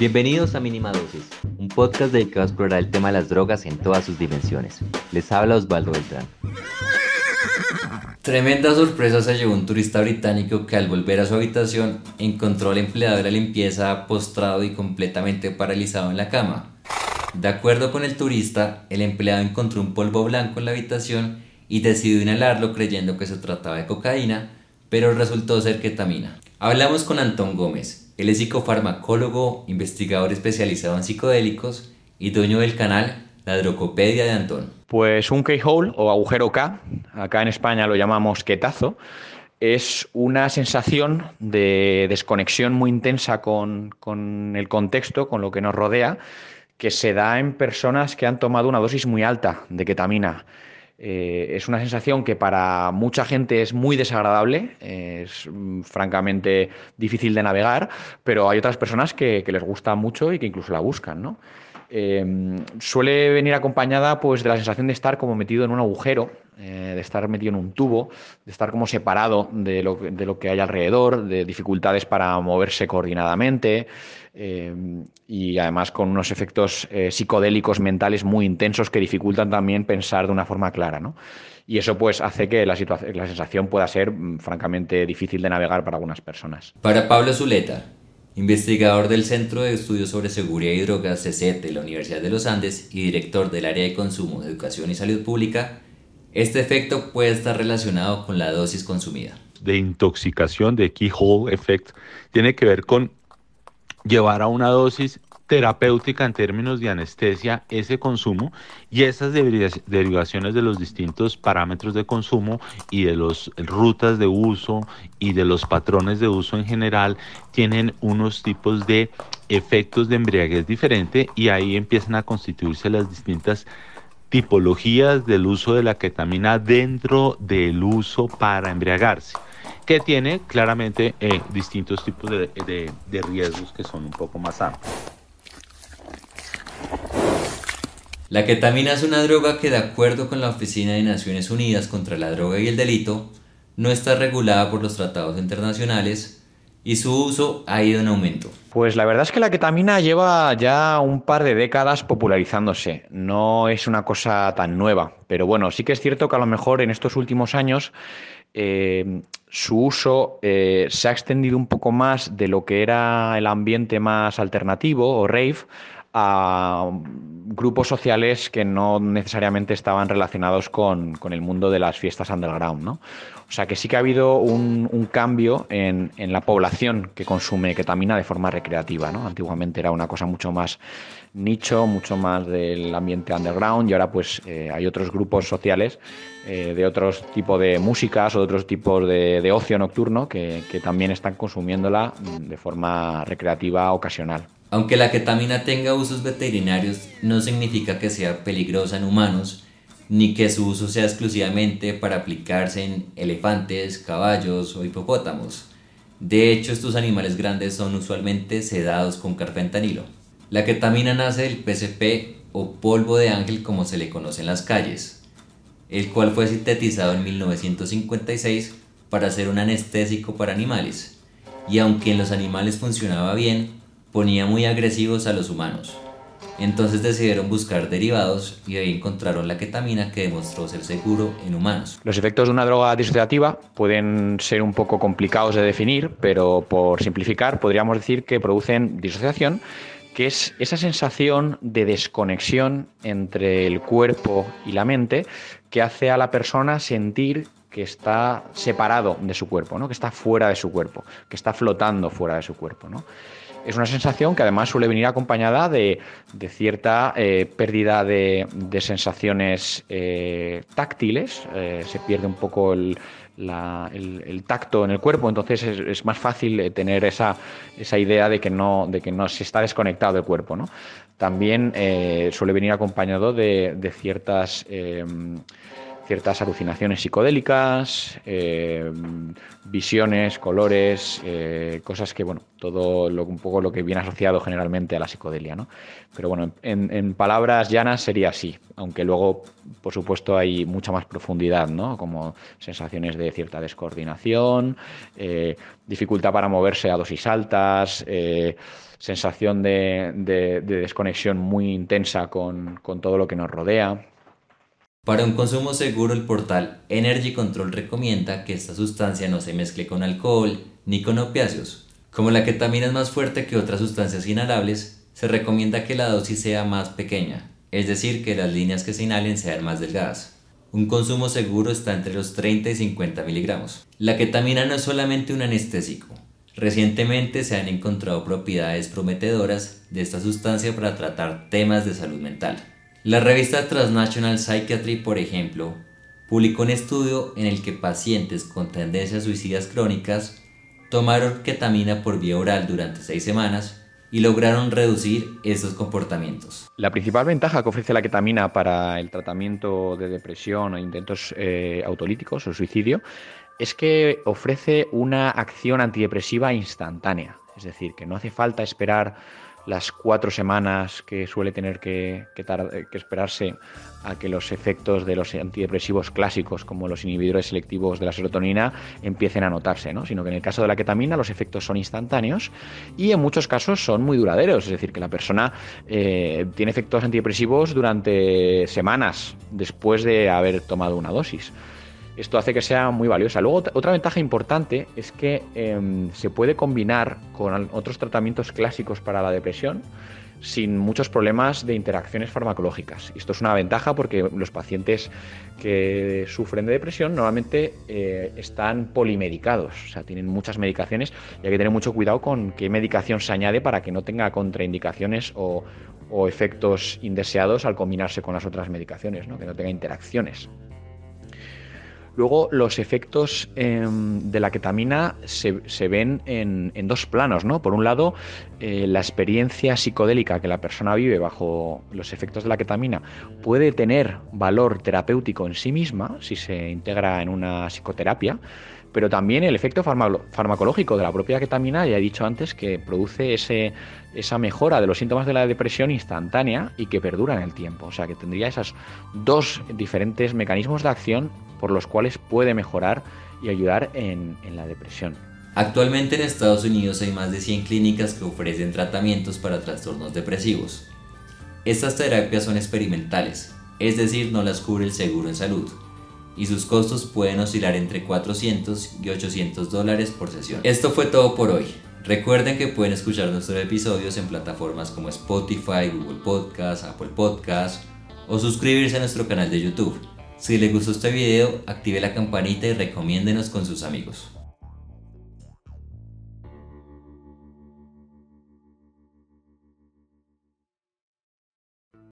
Bienvenidos a Mínima Dosis, un podcast dedicado a explorar el tema de las drogas en todas sus dimensiones. Les habla Osvaldo Beltrán. Tremenda sorpresa se llevó un turista británico que al volver a su habitación encontró al empleado de la limpieza postrado y completamente paralizado en la cama. De acuerdo con el turista, el empleado encontró un polvo blanco en la habitación y decidió inhalarlo creyendo que se trataba de cocaína, pero resultó ser ketamina. Hablamos con Antón Gómez, él es psicofarmacólogo, investigador especializado en psicodélicos y dueño del canal La Drocopedia de Antón. Pues un keyhole o agujero K, acá en España lo llamamos quetazo, es una sensación de desconexión muy intensa con, con el contexto, con lo que nos rodea, que se da en personas que han tomado una dosis muy alta de ketamina. Eh, es una sensación que para mucha gente es muy desagradable, es mm, francamente difícil de navegar, pero hay otras personas que, les gusta mucho y que incluso la buscan. ¿no? Eh, suele venir acompañada pues, de la sensación de estar como metido en un agujero, eh, de estar metido en un tubo, de estar como separado de lo, de lo que hay alrededor, de dificultades para moverse coordinadamente. Eh, y además con unos efectos eh, psicodélicos mentales muy intensos que dificultan también pensar de una forma clara. ¿no? Y eso pues hace que la, la sensación pueda ser mm, francamente difícil de navegar para algunas personas. Para Pablo Zuleta, investigador del Centro de Estudios sobre Seguridad y Drogas CECET de la Universidad de los Andes y director del área de consumo, educación y salud pública, este efecto puede estar relacionado con la dosis consumida. De intoxicación, de keyhole effect, tiene que ver con llevar a una dosis terapéutica en términos de anestesia ese consumo y esas derivaciones de los distintos parámetros de consumo y de las rutas de uso y de los patrones de uso en general tienen unos tipos de efectos de embriaguez diferente y ahí empiezan a constituirse las distintas tipologías del uso de la ketamina dentro del uso para embriagarse que tiene claramente eh, distintos tipos de, riesgos que son un poco más amplios. La ketamina es una droga que de acuerdo con la Oficina de Naciones Unidas contra la Droga y el Delito no está regulada por los tratados internacionales y su uso ha ido en aumento. Pues la verdad es que la ketamina lleva ya un par de décadas popularizándose. No es una cosa tan nueva, pero bueno, sí que es cierto que a lo mejor en estos últimos años eh, su uso eh, se ha extendido un poco más de lo que era el ambiente más alternativo o rave a grupos sociales que no necesariamente estaban relacionados con, el mundo de las fiestas underground. ¿no? O sea que sí que ha habido un, cambio en, la población que consume ketamina de forma recreativa. ¿no? Antiguamente era una cosa mucho más nicho, mucho más del ambiente underground y ahora pues eh, hay otros grupos sociales eh, de otros tipos de músicas o de otros tipos de, ocio nocturno que, que también están consumiéndola de forma recreativa ocasional. Aunque la ketamina tenga usos veterinarios, no significa que sea peligrosa en humanos, ni que su uso sea exclusivamente para aplicarse en elefantes, caballos o hipopótamos. De hecho, estos animales grandes son usualmente sedados con carfentanilo. La ketamina nace del PCP o polvo de ángel como se le conoce en las calles, el cual fue sintetizado en 1956 para ser un anestésico para animales, y aunque en los animales funcionaba bien, ponía muy agresivos a los humanos. Entonces decidieron buscar derivados y ahí encontraron la ketamina que demostró ser seguro en humanos. Los efectos de una droga disociativa pueden ser un poco complicados de definir, pero por simplificar podríamos decir que producen disociación que es esa sensación de desconexión entre el cuerpo y la mente que hace a la persona sentir que está separado de su cuerpo, ¿no? que está fuera de su cuerpo, que está flotando fuera de su cuerpo. ¿no? Es una sensación que además suele venir acompañada de, cierta eh, pérdida de, sensaciones eh, táctiles, eh, se pierde un poco el, el, tacto en el cuerpo, entonces es, más fácil tener esa, esa, idea de que, no, de que no se está desconectado del cuerpo. ¿no? También suele venir acompañado de, ciertas, em, ciertas alucinaciones psicodélicas, eh, visiones, colores, eh, cosas que, bueno, todo lo, un poco lo que viene asociado generalmente a la psicodelia, ¿no? Pero bueno, en, palabras llanas sería así, aunque luego, por supuesto, hay mucha más profundidad, ¿no? Como sensaciones de cierta descoordinación, eh, dificultad para moverse a dosis altas, sensación de, desconexión muy intensa con, con todo lo que nos rodea. Para un consumo seguro, el portal Energy Control recomienda que esta sustancia no se mezcle con alcohol ni con opiáceos. Como la ketamina es más fuerte que otras sustancias inhalables, se recomienda que la dosis sea más pequeña, es decir, que las líneas que se inhalen sean más delgadas. Un consumo seguro está entre los 30 y 50 miligramos. La ketamina no es solamente un anestésico. Recientemente se han encontrado propiedades prometedoras de esta sustancia para tratar temas de salud mental. La revista Transnational Psychiatry, por ejemplo, publicó un estudio en el que pacientes con tendencias suicidas crónicas tomaron ketamina por vía oral durante seis semanas y lograron reducir estos comportamientos. La principal ventaja que ofrece la ketamina para el tratamiento de depresión o intentos eh, autolíticos o suicidio es que ofrece una acción antidepresiva instantánea. Es decir, que no hace falta esperar las cuatro semanas que suele tener que, esperarse a que los efectos de los antidepresivos clásicos, como los inhibidores selectivos de la serotonina, empiecen a notarse, ¿no? sino que en el caso de la ketamina los efectos son instantáneos y en muchos casos son muy duraderos, es decir, que la persona eh, tiene efectos antidepresivos durante semanas después de haber tomado una dosis. Esto hace que sea muy valiosa. Luego, otra ventaja importante es que em, se puede combinar con otros tratamientos clásicos para la depresión sin muchos problemas de interacciones farmacológicas. Esto es una ventaja porque los pacientes que sufren de depresión normalmente eh, están polimedicados, o sea, tienen muchas medicaciones y hay que tener mucho cuidado con qué medicación se añade para que no tenga contraindicaciones o, efectos indeseados al combinarse con las otras medicaciones, que no tenga interacciones. Luego, los efectos em, de la ketamina se, ven en, dos planos, ¿no? Por un lado, eh, la experiencia psicodélica que la persona vive bajo los efectos de la ketamina puede tener valor terapéutico en sí misma si se integra en una psicoterapia, pero también el efecto farmacológico de la propia ketamina, ya he dicho antes, que produce esa mejora de los síntomas de la depresión instantánea y que perdura en el tiempo. O sea, que tendría esos dos diferentes mecanismos de acción por los cuales puede mejorar y ayudar en, en la depresión. Actualmente en Estados Unidos hay más de 100 clínicas que ofrecen tratamientos para trastornos depresivos. Estas terapias son experimentales, es decir, no las cubre el seguro en salud y sus costos pueden oscilar entre 400 y 800 dólares por sesión. Esto fue todo por hoy. Recuerden que pueden escuchar nuestros episodios en plataformas como Spotify, Google Podcast, Apple Podcast o suscribirse a nuestro canal de YouTube. Si les gustó este video, active la campanita y recomiéndenos con sus amigos.